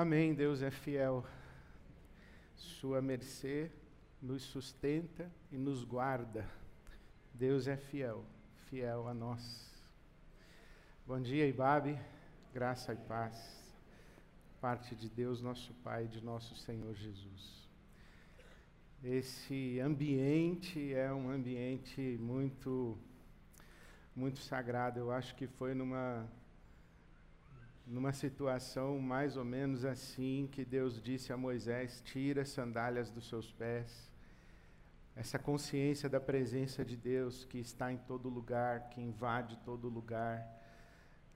Amém. Deus é fiel. Sua mercê nos sustenta e nos guarda. Deus é fiel, fiel a nós. Bom dia, Ibabe. Graça e paz. Parte de Deus, nosso Pai, de nosso Senhor Jesus. Esse ambiente é um ambiente muito muito sagrado. Eu acho que foi numa numa situação mais ou menos assim que Deus disse a Moisés: tira as sandálias dos seus pés. Essa consciência da presença de Deus que está em todo lugar, que invade todo lugar.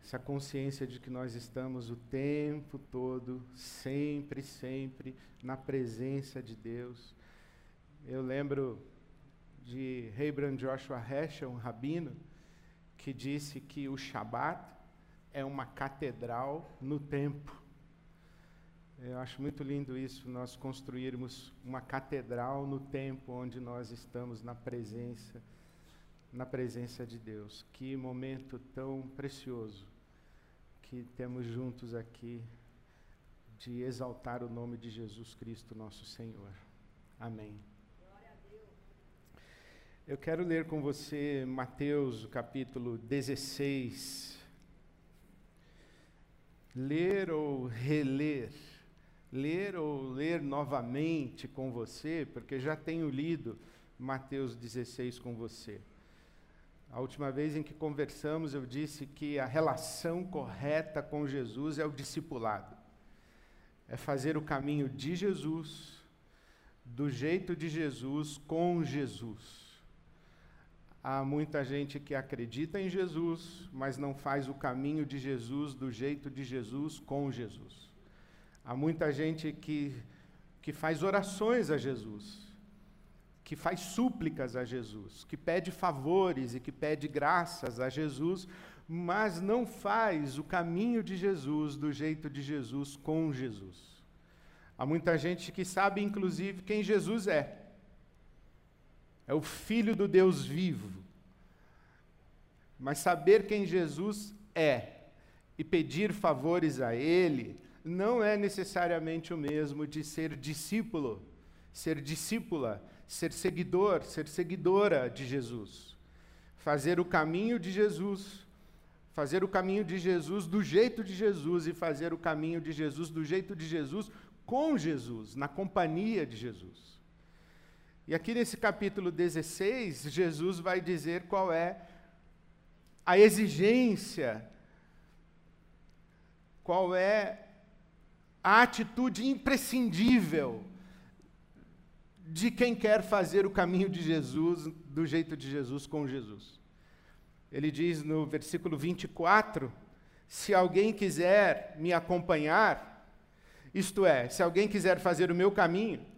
Essa consciência de que nós estamos o tempo todo, sempre, sempre na presença de Deus. Eu lembro de Rebran Joshua Heschel, um rabino, que disse que o Shabat é uma catedral no tempo. Eu acho muito lindo isso, nós construirmos uma catedral no tempo onde nós estamos na presença, na presença de Deus. Que momento tão precioso que temos juntos aqui de exaltar o nome de Jesus Cristo, nosso Senhor. Amém. Eu quero ler com você Mateus, capítulo 16 ler ou reler, ler ou ler novamente com você, porque já tenho lido Mateus 16 com você. A última vez em que conversamos, eu disse que a relação correta com Jesus é o discipulado. É fazer o caminho de Jesus, do jeito de Jesus, com Jesus. Há muita gente que acredita em Jesus, mas não faz o caminho de Jesus do jeito de Jesus com Jesus. Há muita gente que, que faz orações a Jesus, que faz súplicas a Jesus, que pede favores e que pede graças a Jesus, mas não faz o caminho de Jesus do jeito de Jesus com Jesus. Há muita gente que sabe, inclusive, quem Jesus é é o Filho do Deus vivo. Mas saber quem Jesus é e pedir favores a Ele não é necessariamente o mesmo de ser discípulo, ser discípula, ser seguidor, ser seguidora de Jesus. Fazer o caminho de Jesus, fazer o caminho de Jesus do jeito de Jesus e fazer o caminho de Jesus do jeito de Jesus com Jesus, na companhia de Jesus. E aqui nesse capítulo 16, Jesus vai dizer qual é a exigência, qual é a atitude imprescindível de quem quer fazer o caminho de Jesus, do jeito de Jesus com Jesus. Ele diz no versículo 24: Se alguém quiser me acompanhar, isto é, se alguém quiser fazer o meu caminho,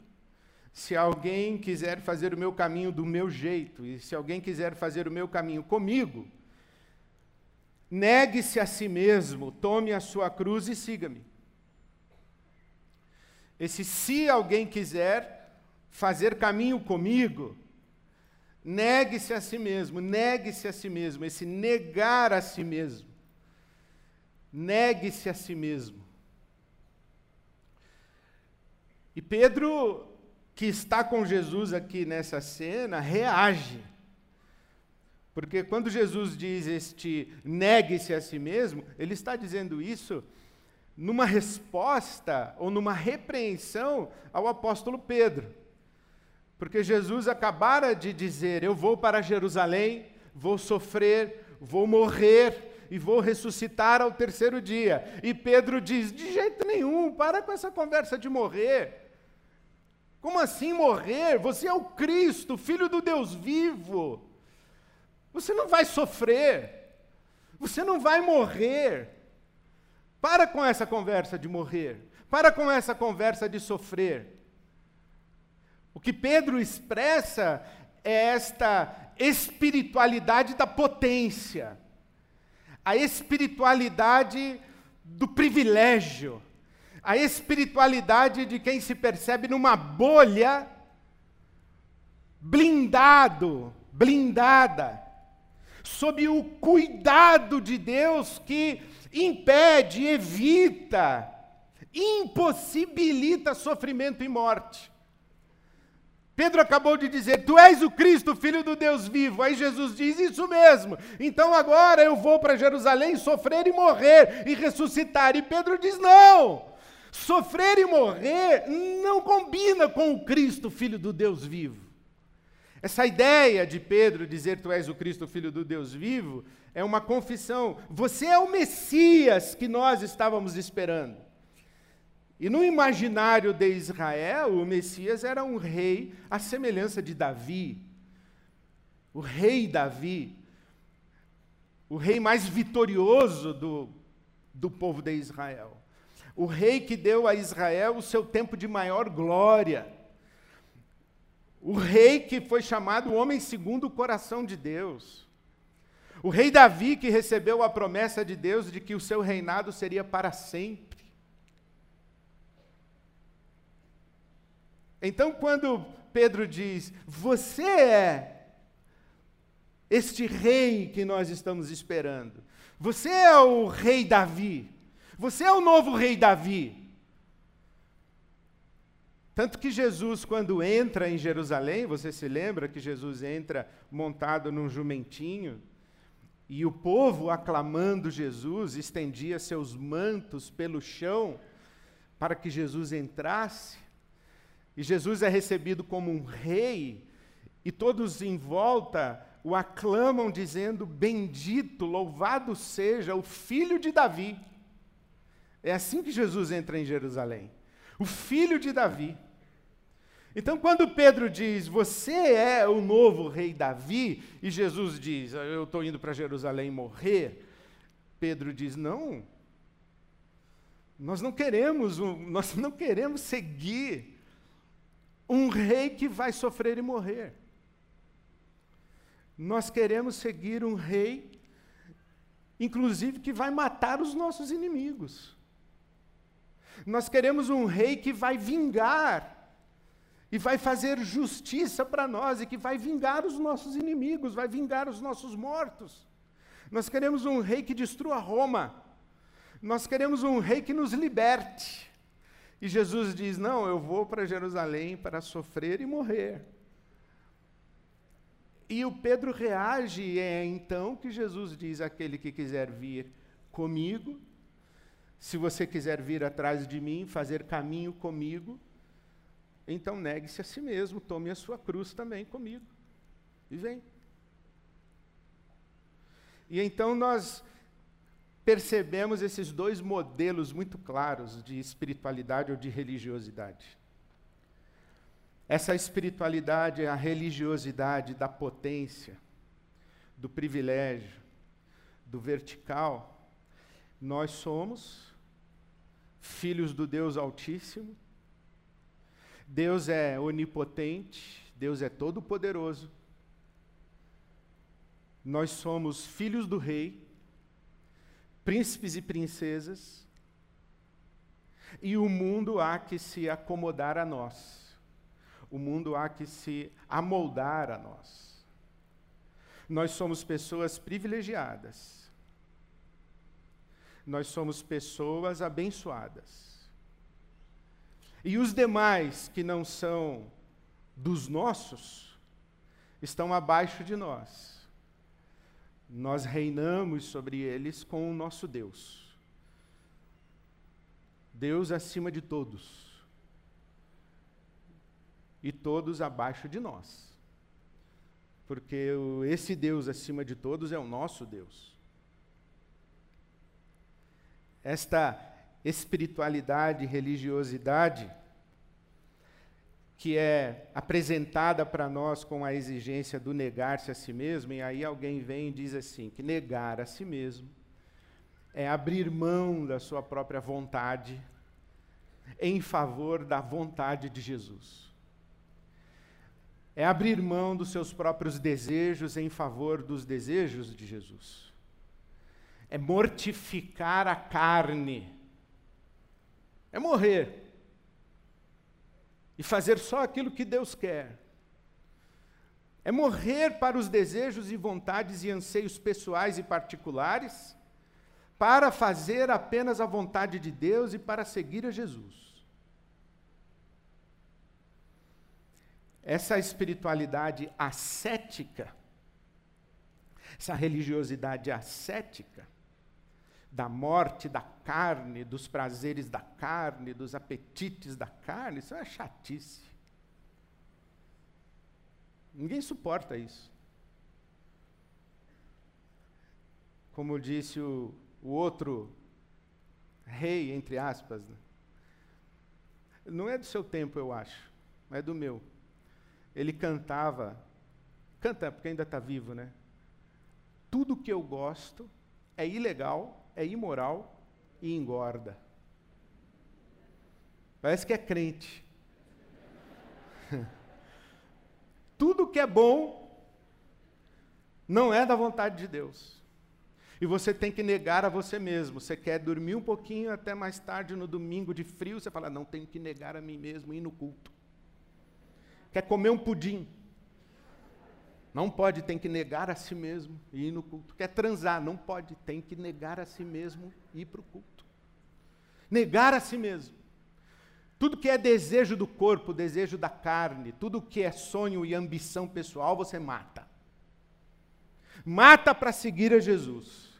se alguém quiser fazer o meu caminho do meu jeito, e se alguém quiser fazer o meu caminho comigo, negue-se a si mesmo, tome a sua cruz e siga-me. Esse se alguém quiser fazer caminho comigo, negue-se a si mesmo, negue-se a si mesmo, esse negar a si mesmo. Negue-se a si mesmo. E Pedro que está com Jesus aqui nessa cena reage. Porque quando Jesus diz este negue-se a si mesmo, ele está dizendo isso numa resposta ou numa repreensão ao apóstolo Pedro. Porque Jesus acabara de dizer: Eu vou para Jerusalém, vou sofrer, vou morrer e vou ressuscitar ao terceiro dia. E Pedro diz: De jeito nenhum, para com essa conversa de morrer. Como assim morrer? Você é o Cristo, filho do Deus vivo. Você não vai sofrer. Você não vai morrer. Para com essa conversa de morrer. Para com essa conversa de sofrer. O que Pedro expressa é esta espiritualidade da potência, a espiritualidade do privilégio, a espiritualidade de quem se percebe numa bolha, blindado, blindada, sob o cuidado de Deus que impede, evita, impossibilita sofrimento e morte. Pedro acabou de dizer: Tu és o Cristo, filho do Deus vivo. Aí Jesus diz: Isso mesmo. Então agora eu vou para Jerusalém sofrer e morrer e ressuscitar. E Pedro diz: Não. Sofrer e morrer não combina com o Cristo, filho do Deus vivo. Essa ideia de Pedro dizer tu és o Cristo, filho do Deus vivo, é uma confissão. Você é o Messias que nós estávamos esperando. E no imaginário de Israel, o Messias era um rei à semelhança de Davi. O rei Davi, o rei mais vitorioso do, do povo de Israel. O rei que deu a Israel o seu tempo de maior glória. O rei que foi chamado o homem segundo o coração de Deus. O rei Davi que recebeu a promessa de Deus de que o seu reinado seria para sempre. Então, quando Pedro diz: Você é este rei que nós estamos esperando, você é o rei Davi, você é o novo rei Davi. Tanto que Jesus, quando entra em Jerusalém, você se lembra que Jesus entra montado num jumentinho, e o povo, aclamando Jesus, estendia seus mantos pelo chão para que Jesus entrasse. E Jesus é recebido como um rei, e todos em volta o aclamam, dizendo: Bendito, louvado seja o filho de Davi. É assim que Jesus entra em Jerusalém. O filho de Davi. Então, quando Pedro diz, Você é o novo rei Davi, e Jesus diz, Eu estou indo para Jerusalém morrer, Pedro diz, Não, nós não queremos, nós não queremos seguir um rei que vai sofrer e morrer. Nós queremos seguir um rei, inclusive, que vai matar os nossos inimigos. Nós queremos um rei que vai vingar e vai fazer justiça para nós e que vai vingar os nossos inimigos, vai vingar os nossos mortos. Nós queremos um rei que destrua Roma. Nós queremos um rei que nos liberte. E Jesus diz: Não, eu vou para Jerusalém para sofrer e morrer. E o Pedro reage, é então que Jesus diz: Aquele que quiser vir comigo, se você quiser vir atrás de mim, fazer caminho comigo, então negue-se a si mesmo, tome a sua cruz também comigo. E vem. E então nós percebemos esses dois modelos muito claros de espiritualidade ou de religiosidade. Essa espiritualidade é a religiosidade da potência, do privilégio, do vertical. Nós somos filhos do Deus Altíssimo. Deus é onipotente, Deus é todo-poderoso. Nós somos filhos do Rei, príncipes e princesas, e o mundo há que se acomodar a nós. O mundo há que se amoldar a nós. Nós somos pessoas privilegiadas nós somos pessoas abençoadas. E os demais que não são dos nossos estão abaixo de nós. Nós reinamos sobre eles com o nosso Deus. Deus acima de todos. E todos abaixo de nós. Porque esse Deus acima de todos é o nosso Deus esta espiritualidade, religiosidade, que é apresentada para nós com a exigência do negar-se a si mesmo, e aí alguém vem e diz assim: que negar a si mesmo é abrir mão da sua própria vontade em favor da vontade de Jesus. É abrir mão dos seus próprios desejos em favor dos desejos de Jesus é mortificar a carne, é morrer e fazer só aquilo que Deus quer. É morrer para os desejos e vontades e anseios pessoais e particulares, para fazer apenas a vontade de Deus e para seguir a Jesus. Essa espiritualidade ascética, essa religiosidade ascética, da morte da carne, dos prazeres da carne, dos apetites da carne, isso é chatice. Ninguém suporta isso. Como disse o, o outro rei, entre aspas, né? não é do seu tempo, eu acho, é do meu. Ele cantava, canta porque ainda está vivo, né? Tudo que eu gosto é ilegal é imoral e engorda. Parece que é crente. Tudo que é bom não é da vontade de Deus. E você tem que negar a você mesmo. Você quer dormir um pouquinho até mais tarde no domingo de frio, você fala: "Não, tenho que negar a mim mesmo e ir no culto". Quer comer um pudim? Não pode, tem que negar a si mesmo e ir no culto. Quer transar? Não pode, tem que negar a si mesmo e ir para o culto. Negar a si mesmo. Tudo que é desejo do corpo, desejo da carne, tudo que é sonho e ambição pessoal, você mata. Mata para seguir a Jesus.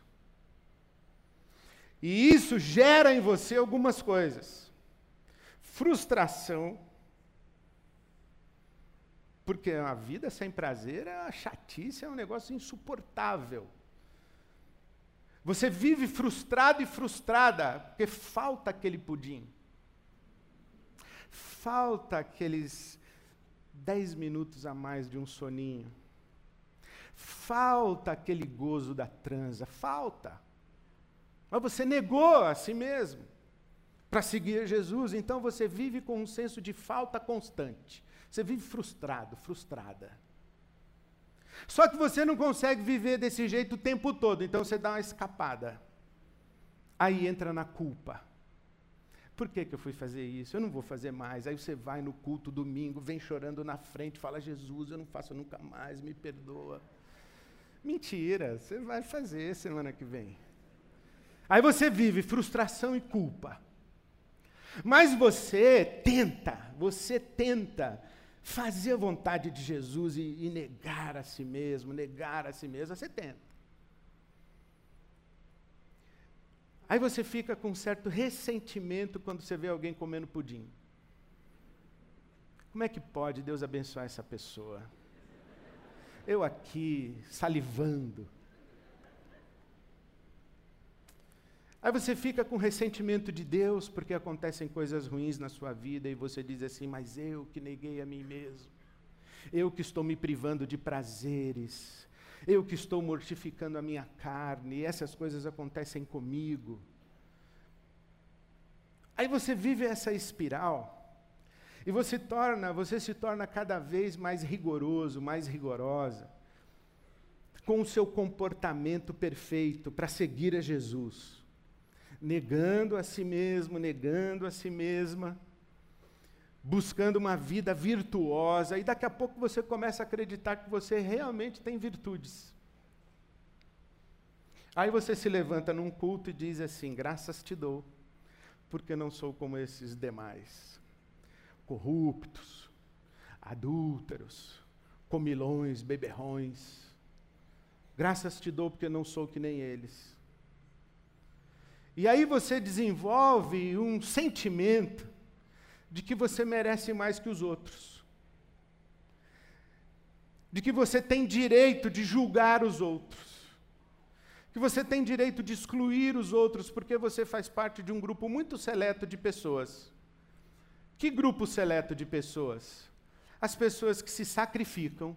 E isso gera em você algumas coisas: frustração, porque a vida sem prazer é uma chatice, é um negócio insuportável. Você vive frustrado e frustrada porque falta aquele pudim. Falta aqueles dez minutos a mais de um soninho. Falta aquele gozo da transa. Falta. Mas você negou a si mesmo para seguir Jesus, então você vive com um senso de falta constante. Você vive frustrado, frustrada. Só que você não consegue viver desse jeito o tempo todo, então você dá uma escapada. Aí entra na culpa. Por que, que eu fui fazer isso? Eu não vou fazer mais. Aí você vai no culto domingo, vem chorando na frente, fala: Jesus, eu não faço nunca mais, me perdoa. Mentira, você vai fazer semana que vem. Aí você vive frustração e culpa. Mas você tenta, você tenta fazer a vontade de Jesus e, e negar a si mesmo, negar a si mesmo, você tenta. Aí você fica com um certo ressentimento quando você vê alguém comendo pudim. Como é que pode Deus abençoar essa pessoa? Eu aqui, salivando. Aí você fica com ressentimento de Deus porque acontecem coisas ruins na sua vida e você diz assim: Mas eu que neguei a mim mesmo, eu que estou me privando de prazeres, eu que estou mortificando a minha carne, e essas coisas acontecem comigo. Aí você vive essa espiral e você torna, você se torna cada vez mais rigoroso, mais rigorosa com o seu comportamento perfeito para seguir a Jesus negando a si mesmo, negando a si mesma, buscando uma vida virtuosa, e daqui a pouco você começa a acreditar que você realmente tem virtudes. Aí você se levanta num culto e diz assim: graças te dou, porque não sou como esses demais, corruptos, adúlteros, comilões, beberrões. Graças te dou porque não sou que nem eles. E aí você desenvolve um sentimento de que você merece mais que os outros. De que você tem direito de julgar os outros. Que você tem direito de excluir os outros porque você faz parte de um grupo muito seleto de pessoas. Que grupo seleto de pessoas? As pessoas que se sacrificam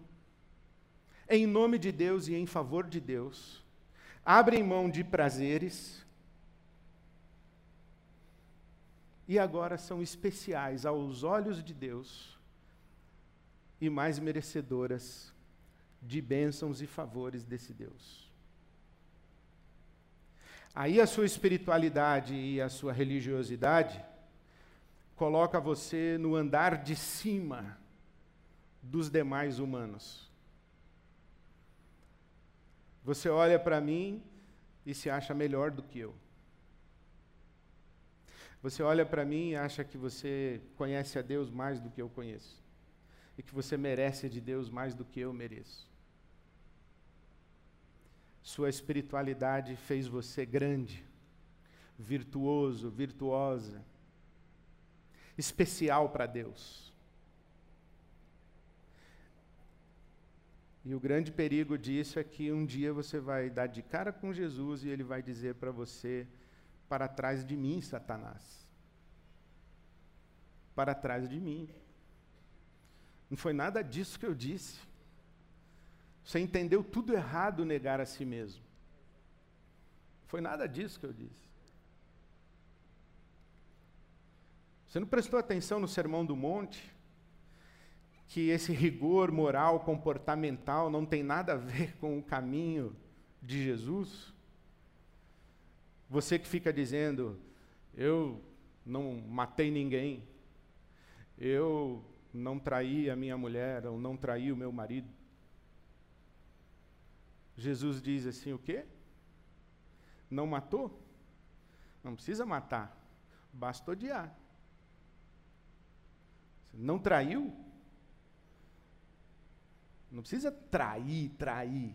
em nome de Deus e em favor de Deus, abrem mão de prazeres, e agora são especiais aos olhos de Deus e mais merecedoras de bênçãos e favores desse Deus. Aí a sua espiritualidade e a sua religiosidade coloca você no andar de cima dos demais humanos. Você olha para mim e se acha melhor do que eu. Você olha para mim e acha que você conhece a Deus mais do que eu conheço. E que você merece de Deus mais do que eu mereço. Sua espiritualidade fez você grande, virtuoso, virtuosa, especial para Deus. E o grande perigo disso é que um dia você vai dar de cara com Jesus e ele vai dizer para você: para trás de mim, Satanás. Para trás de mim. Não foi nada disso que eu disse. Você entendeu tudo errado negar a si mesmo. Foi nada disso que eu disse. Você não prestou atenção no Sermão do Monte? Que esse rigor moral, comportamental, não tem nada a ver com o caminho de Jesus? Você que fica dizendo, eu não matei ninguém, eu não traí a minha mulher, ou não traí o meu marido. Jesus diz assim: o quê? Não matou? Não precisa matar, basta odiar. Não traiu? Não precisa trair, trair.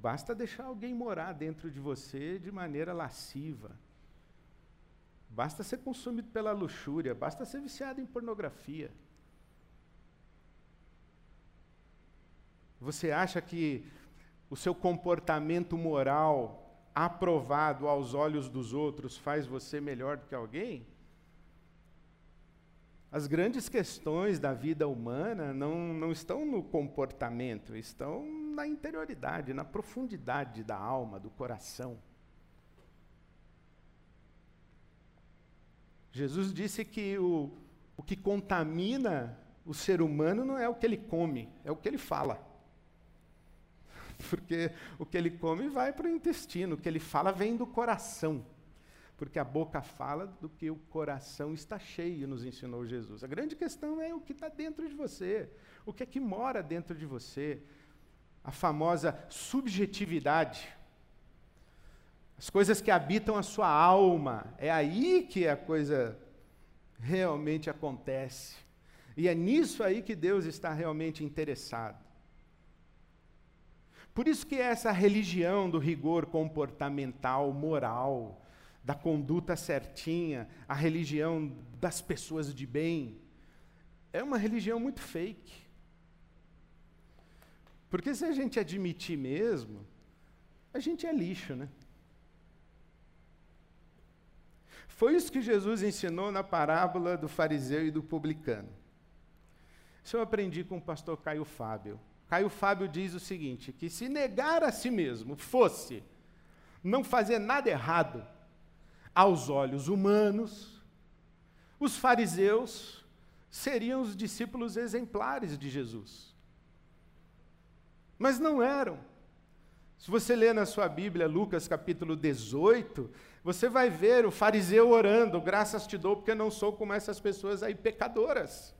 Basta deixar alguém morar dentro de você de maneira lasciva. Basta ser consumido pela luxúria, basta ser viciado em pornografia. Você acha que o seu comportamento moral aprovado aos olhos dos outros faz você melhor do que alguém? As grandes questões da vida humana não, não estão no comportamento, estão na interioridade, na profundidade da alma, do coração. Jesus disse que o, o que contamina o ser humano não é o que ele come, é o que ele fala. Porque o que ele come vai para o intestino, o que ele fala vem do coração porque a boca fala do que o coração está cheio, nos ensinou Jesus. A grande questão é o que está dentro de você, o que é que mora dentro de você, a famosa subjetividade. As coisas que habitam a sua alma, é aí que a coisa realmente acontece. E é nisso aí que Deus está realmente interessado. Por isso que essa religião do rigor comportamental, moral, da conduta certinha, a religião das pessoas de bem, é uma religião muito fake. Porque se a gente admitir mesmo, a gente é lixo, né? Foi isso que Jesus ensinou na parábola do fariseu e do publicano. Isso eu aprendi com o pastor Caio Fábio. Caio Fábio diz o seguinte: que se negar a si mesmo fosse não fazer nada errado, aos olhos humanos, os fariseus seriam os discípulos exemplares de Jesus. Mas não eram. Se você ler na sua Bíblia Lucas capítulo 18, você vai ver o fariseu orando: graças te dou, porque não sou como essas pessoas aí pecadoras.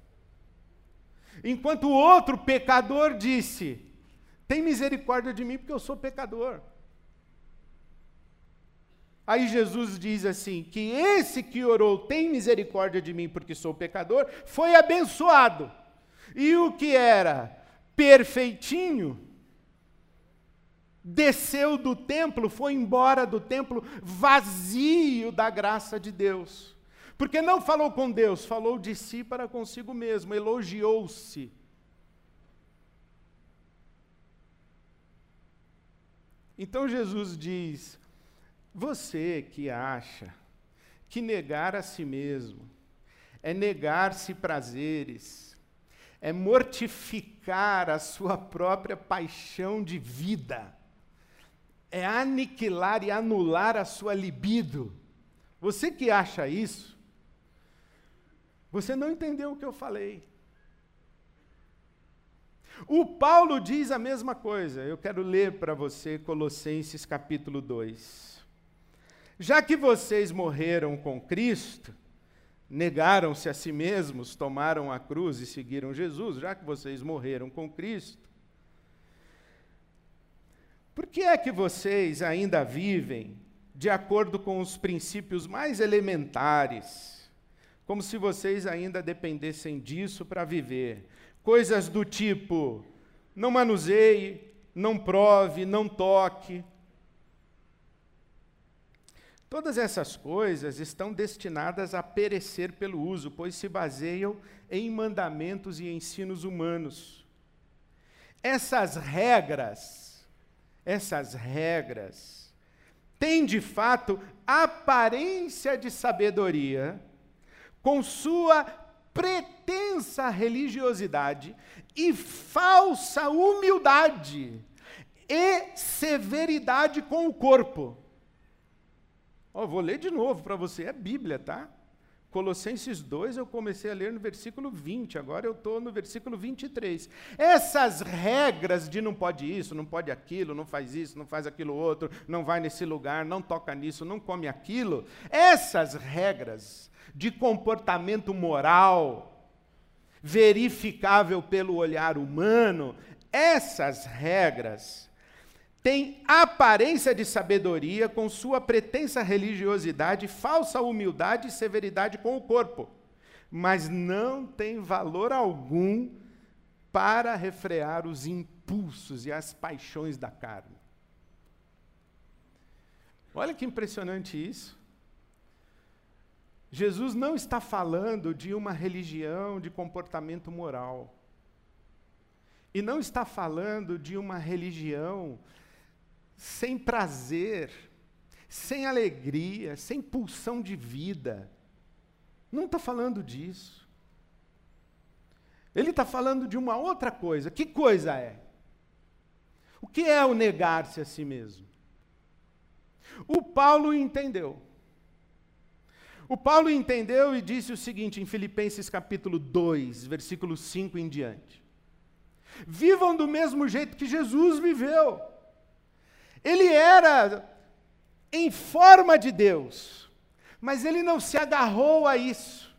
Enquanto o outro pecador disse: tem misericórdia de mim, porque eu sou pecador. Aí Jesus diz assim: que esse que orou tem misericórdia de mim porque sou pecador, foi abençoado. E o que era perfeitinho, desceu do templo, foi embora do templo vazio da graça de Deus. Porque não falou com Deus, falou de si para consigo mesmo, elogiou-se. Então Jesus diz: você que acha que negar a si mesmo é negar-se prazeres, é mortificar a sua própria paixão de vida, é aniquilar e anular a sua libido. Você que acha isso, você não entendeu o que eu falei. O Paulo diz a mesma coisa. Eu quero ler para você Colossenses capítulo 2. Já que vocês morreram com Cristo, negaram-se a si mesmos, tomaram a cruz e seguiram Jesus, já que vocês morreram com Cristo, Por que é que vocês ainda vivem de acordo com os princípios mais elementares? Como se vocês ainda dependessem disso para viver. Coisas do tipo: não manuseie, não prove, não toque. Todas essas coisas estão destinadas a perecer pelo uso, pois se baseiam em mandamentos e ensinos humanos. Essas regras, essas regras, têm de fato aparência de sabedoria, com sua pretensa religiosidade e falsa humildade e severidade com o corpo. Oh, vou ler de novo para você, é Bíblia, tá? Colossenses 2, eu comecei a ler no versículo 20, agora eu estou no versículo 23. Essas regras de não pode isso, não pode aquilo, não faz isso, não faz aquilo outro, não vai nesse lugar, não toca nisso, não come aquilo, essas regras de comportamento moral, verificável pelo olhar humano, essas regras têm aparência de sabedoria com sua pretensa religiosidade, falsa humildade e severidade com o corpo, mas não tem valor algum para refrear os impulsos e as paixões da carne. Olha que impressionante isso. Jesus não está falando de uma religião de comportamento moral. E não está falando de uma religião sem prazer, sem alegria, sem pulsão de vida. Não está falando disso. Ele está falando de uma outra coisa. Que coisa é? O que é o negar-se a si mesmo? O Paulo entendeu. O Paulo entendeu e disse o seguinte em Filipenses capítulo 2, versículo 5 em diante: Vivam do mesmo jeito que Jesus viveu. Ele era em forma de Deus, mas ele não se agarrou a isso.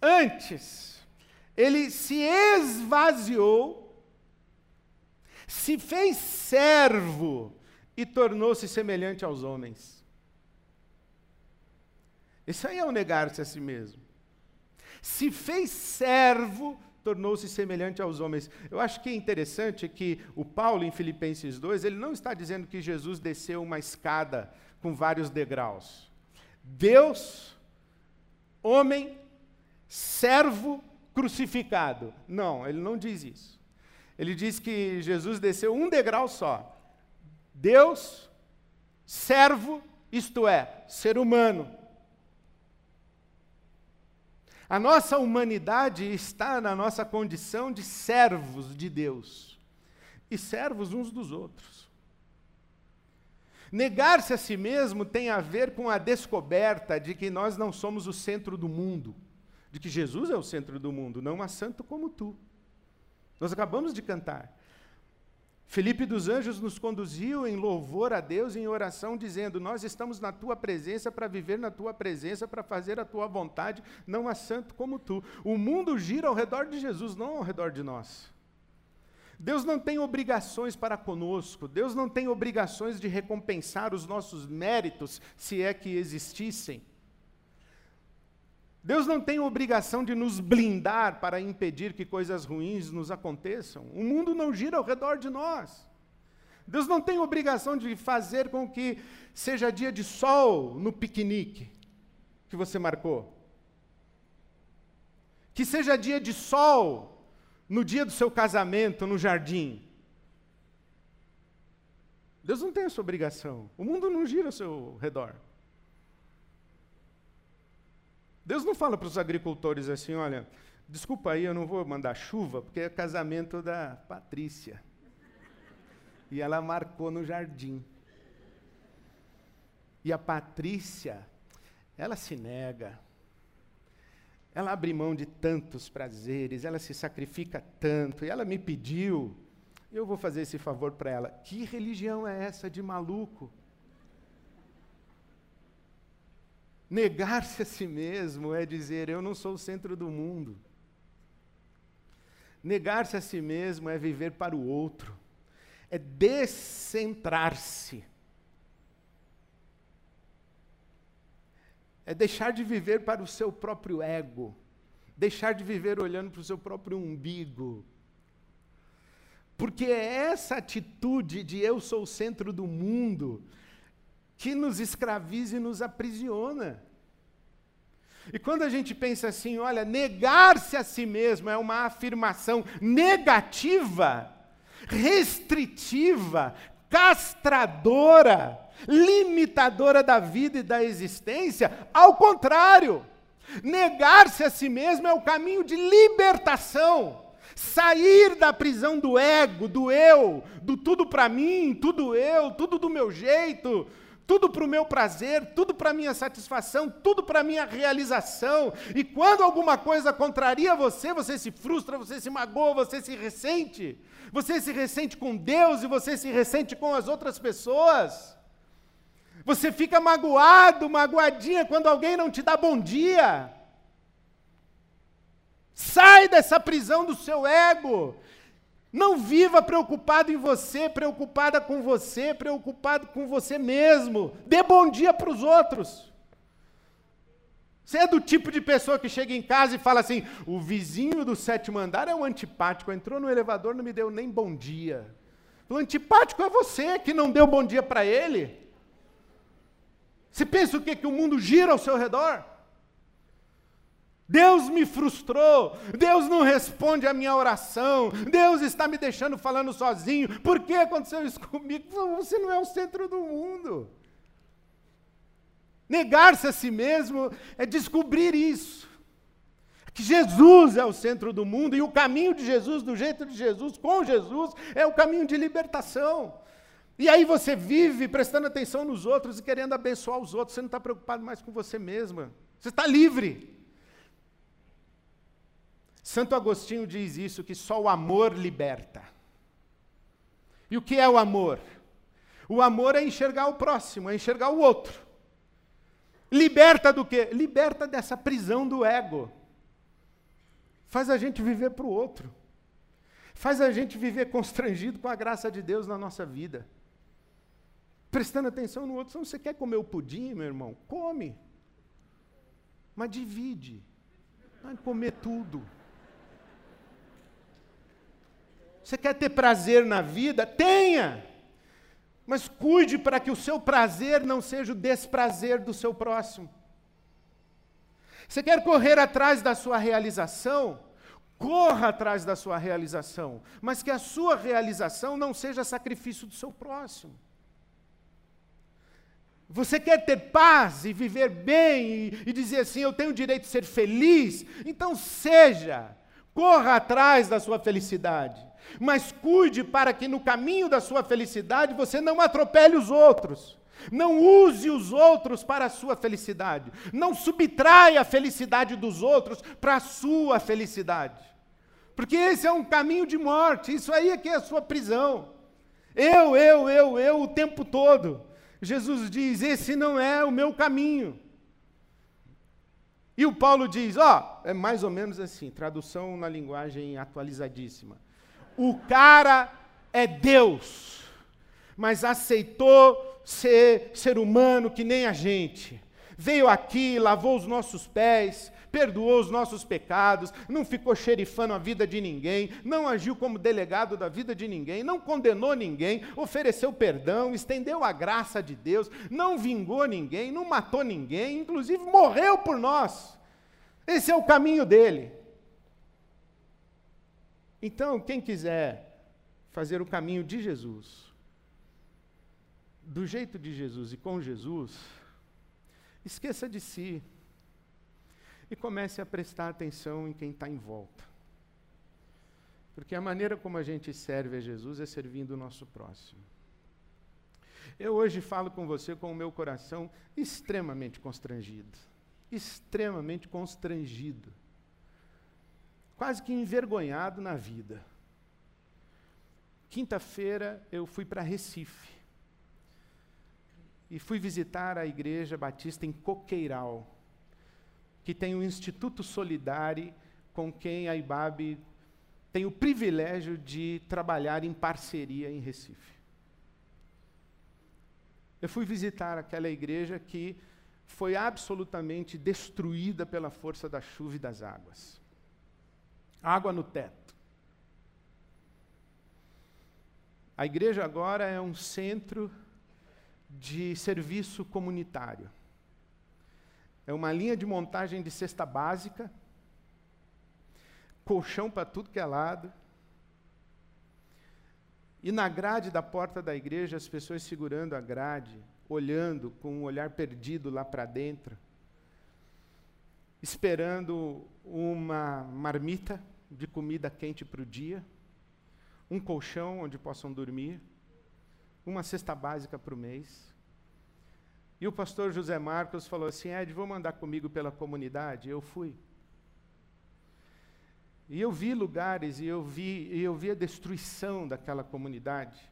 Antes, ele se esvaziou, se fez servo e tornou-se semelhante aos homens. Isso aí é o negar-se a si mesmo. Se fez servo, tornou-se semelhante aos homens. Eu acho que é interessante que o Paulo, em Filipenses 2, ele não está dizendo que Jesus desceu uma escada com vários degraus. Deus, homem, servo, crucificado. Não, ele não diz isso. Ele diz que Jesus desceu um degrau só. Deus, servo, isto é, ser humano a nossa humanidade está na nossa condição de servos de Deus e servos uns dos outros. Negar-se a si mesmo tem a ver com a descoberta de que nós não somos o centro do mundo, de que Jesus é o centro do mundo, não há santo como tu. Nós acabamos de cantar. Felipe dos Anjos nos conduziu em louvor a Deus, em oração, dizendo: Nós estamos na tua presença para viver na tua presença, para fazer a tua vontade, não há santo como tu. O mundo gira ao redor de Jesus, não ao redor de nós. Deus não tem obrigações para conosco, Deus não tem obrigações de recompensar os nossos méritos, se é que existissem. Deus não tem obrigação de nos blindar para impedir que coisas ruins nos aconteçam. O mundo não gira ao redor de nós. Deus não tem obrigação de fazer com que seja dia de sol no piquenique que você marcou. Que seja dia de sol no dia do seu casamento no jardim. Deus não tem essa obrigação. O mundo não gira ao seu redor. Deus não fala para os agricultores assim: olha, desculpa aí, eu não vou mandar chuva, porque é casamento da Patrícia. E ela marcou no jardim. E a Patrícia, ela se nega. Ela abre mão de tantos prazeres, ela se sacrifica tanto, e ela me pediu, eu vou fazer esse favor para ela. Que religião é essa de maluco? Negar-se a si mesmo é dizer: Eu não sou o centro do mundo. Negar-se a si mesmo é viver para o outro, é descentrar-se. É deixar de viver para o seu próprio ego, deixar de viver olhando para o seu próprio umbigo. Porque é essa atitude de eu sou o centro do mundo que nos escraviza e nos aprisiona. E quando a gente pensa assim, olha, negar-se a si mesmo é uma afirmação negativa, restritiva, castradora, limitadora da vida e da existência, ao contrário, negar-se a si mesmo é o caminho de libertação. Sair da prisão do ego, do eu, do tudo para mim, tudo eu, tudo do meu jeito, tudo para o meu prazer, tudo para a minha satisfação, tudo para a minha realização. E quando alguma coisa contraria você, você se frustra, você se magoa, você se ressente. Você se ressente com Deus e você se ressente com as outras pessoas. Você fica magoado, magoadinha quando alguém não te dá bom dia. Sai dessa prisão do seu ego. Não viva preocupado em você, preocupada com você, preocupado com você mesmo. Dê bom dia para os outros. Você é do tipo de pessoa que chega em casa e fala assim: o vizinho do sétimo andar é um antipático, entrou no elevador, não me deu nem bom dia. O antipático é você que não deu bom dia para ele. Você pensa o quê? Que o mundo gira ao seu redor? Deus me frustrou, Deus não responde a minha oração, Deus está me deixando falando sozinho. Por que aconteceu isso comigo? Você não é o centro do mundo. Negar-se a si mesmo é descobrir isso. Que Jesus é o centro do mundo e o caminho de Jesus, do jeito de Jesus, com Jesus, é o caminho de libertação. E aí você vive prestando atenção nos outros e querendo abençoar os outros, você não está preocupado mais com você mesma. Você está livre. Santo Agostinho diz isso, que só o amor liberta. E o que é o amor? O amor é enxergar o próximo, é enxergar o outro. Liberta do quê? Liberta dessa prisão do ego. Faz a gente viver para o outro. Faz a gente viver constrangido com a graça de Deus na nossa vida. Prestando atenção no outro. Se você quer comer o pudim, meu irmão, come. Mas divide. Vai comer tudo. Você quer ter prazer na vida? Tenha! Mas cuide para que o seu prazer não seja o desprazer do seu próximo. Você quer correr atrás da sua realização? Corra atrás da sua realização, mas que a sua realização não seja sacrifício do seu próximo. Você quer ter paz e viver bem e, e dizer assim: eu tenho o direito de ser feliz? Então seja, corra atrás da sua felicidade. Mas cuide para que no caminho da sua felicidade você não atropele os outros. Não use os outros para a sua felicidade. Não subtraia a felicidade dos outros para a sua felicidade. Porque esse é um caminho de morte. Isso aí é que é a sua prisão. Eu, eu, eu, eu o tempo todo. Jesus diz: esse não é o meu caminho. E o Paulo diz: ó, oh, é mais ou menos assim, tradução na linguagem atualizadíssima. O cara é Deus, mas aceitou ser ser humano que nem a gente. Veio aqui, lavou os nossos pés, perdoou os nossos pecados, não ficou xerifando a vida de ninguém, não agiu como delegado da vida de ninguém, não condenou ninguém, ofereceu perdão, estendeu a graça de Deus, não vingou ninguém, não matou ninguém, inclusive morreu por nós. Esse é o caminho dele. Então, quem quiser fazer o caminho de Jesus, do jeito de Jesus e com Jesus, esqueça de si e comece a prestar atenção em quem está em volta. Porque a maneira como a gente serve a Jesus é servindo o nosso próximo. Eu hoje falo com você com o meu coração extremamente constrangido. Extremamente constrangido quase que envergonhado na vida. Quinta-feira eu fui para Recife e fui visitar a Igreja Batista em Coqueiral, que tem um Instituto Solidário com quem a IBAB tenho o privilégio de trabalhar em parceria em Recife. Eu fui visitar aquela igreja que foi absolutamente destruída pela força da chuva e das águas. Água no teto. A igreja agora é um centro de serviço comunitário. É uma linha de montagem de cesta básica, colchão para tudo que é lado. E na grade da porta da igreja, as pessoas segurando a grade, olhando com um olhar perdido lá para dentro, esperando uma marmita de comida quente para o dia, um colchão onde possam dormir, uma cesta básica para o mês. E o pastor José Marcos falou assim: Ed, vou mandar comigo pela comunidade? Eu fui. E eu vi lugares e eu vi, e eu vi a destruição daquela comunidade.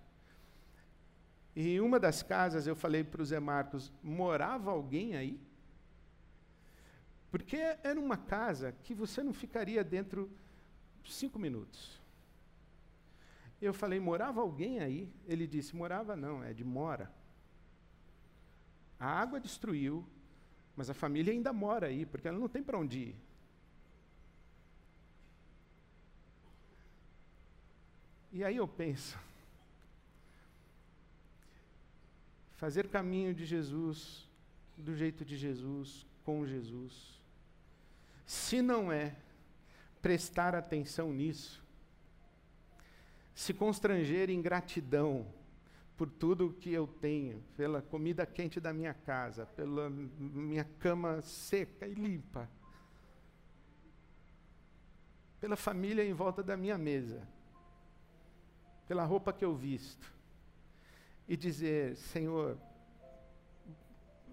E em uma das casas eu falei para o Zé Marcos: morava alguém aí? Porque era uma casa que você não ficaria dentro cinco minutos. Eu falei: morava alguém aí? Ele disse: morava não, é de mora. A água destruiu, mas a família ainda mora aí, porque ela não tem para onde ir. E aí eu penso, fazer caminho de Jesus, do jeito de Jesus, com Jesus, se não é prestar atenção nisso, se constranger em gratidão, por tudo que eu tenho, pela comida quente da minha casa, pela minha cama seca e limpa, pela família em volta da minha mesa, pela roupa que eu visto, e dizer: Senhor,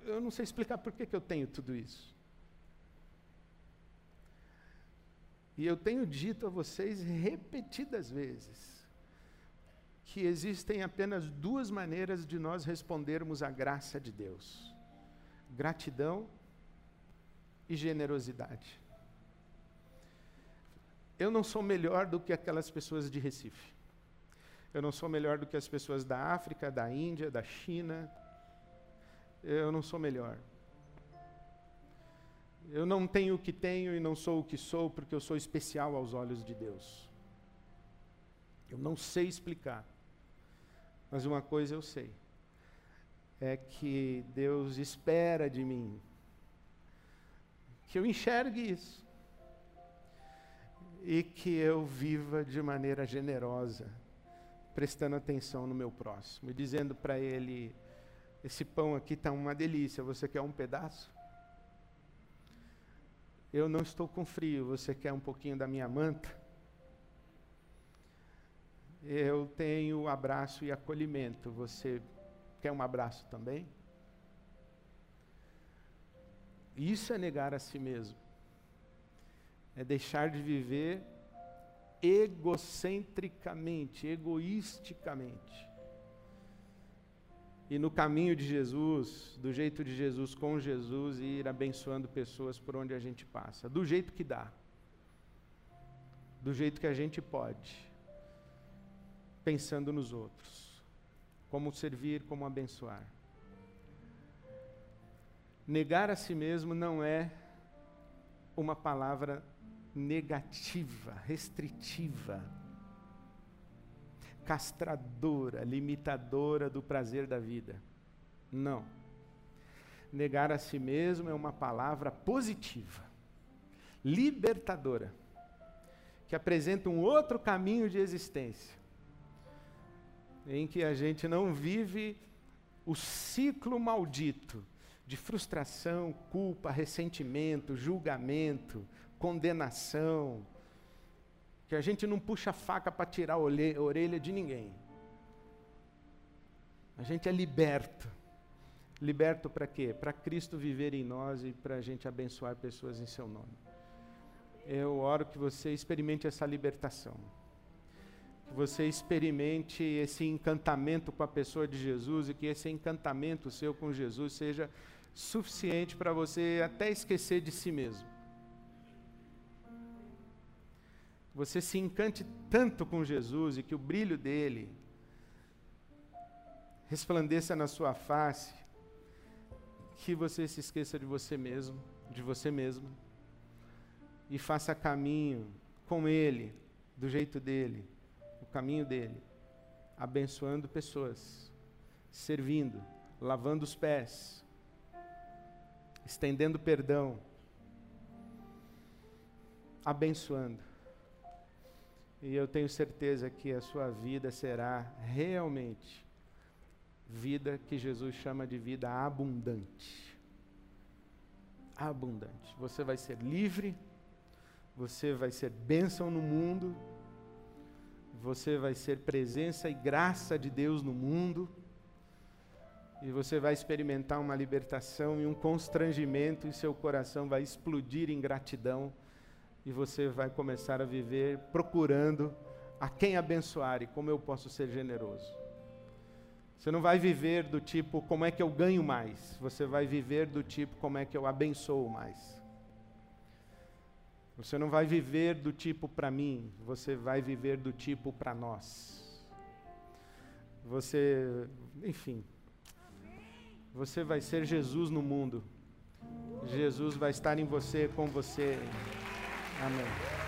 eu não sei explicar por que, que eu tenho tudo isso. E eu tenho dito a vocês repetidas vezes, que existem apenas duas maneiras de nós respondermos à graça de Deus: gratidão e generosidade. Eu não sou melhor do que aquelas pessoas de Recife. Eu não sou melhor do que as pessoas da África, da Índia, da China. Eu não sou melhor. Eu não tenho o que tenho e não sou o que sou porque eu sou especial aos olhos de Deus. Eu não sei explicar. Mas uma coisa eu sei: é que Deus espera de mim que eu enxergue isso e que eu viva de maneira generosa, prestando atenção no meu próximo e dizendo para ele: esse pão aqui está uma delícia, você quer um pedaço? Eu não estou com frio, você quer um pouquinho da minha manta? eu tenho abraço e acolhimento. Você quer um abraço também? Isso é negar a si mesmo. É deixar de viver egocentricamente, egoisticamente. E no caminho de Jesus, do jeito de Jesus, com Jesus, e ir abençoando pessoas por onde a gente passa, do jeito que dá, do jeito que a gente pode pensando nos outros. Como servir, como abençoar. Negar a si mesmo não é uma palavra negativa, restritiva, castradora, limitadora do prazer da vida. Não. Negar a si mesmo é uma palavra positiva, libertadora, que apresenta um outro caminho de existência em que a gente não vive o ciclo maldito de frustração, culpa, ressentimento, julgamento, condenação, que a gente não puxa faca para tirar a orelha de ninguém. A gente é liberto. Liberto para quê? Para Cristo viver em nós e para a gente abençoar pessoas em seu nome. Eu oro que você experimente essa libertação que você experimente esse encantamento com a pessoa de Jesus e que esse encantamento seu com Jesus seja suficiente para você até esquecer de si mesmo. Você se encante tanto com Jesus e que o brilho dele resplandeça na sua face, que você se esqueça de você mesmo, de você mesmo, e faça caminho com Ele, do jeito dele, o caminho dele, abençoando pessoas, servindo, lavando os pés, estendendo perdão, abençoando. E eu tenho certeza que a sua vida será realmente vida que Jesus chama de vida abundante. Abundante. Você vai ser livre, você vai ser bênção no mundo, você vai ser presença e graça de Deus no mundo, e você vai experimentar uma libertação e um constrangimento, e seu coração vai explodir em gratidão, e você vai começar a viver procurando a quem abençoar e como eu posso ser generoso. Você não vai viver do tipo, como é que eu ganho mais? Você vai viver do tipo, como é que eu abençoo mais? Você não vai viver do tipo para mim, você vai viver do tipo para nós. Você, enfim, você vai ser Jesus no mundo. Jesus vai estar em você, com você. Amém.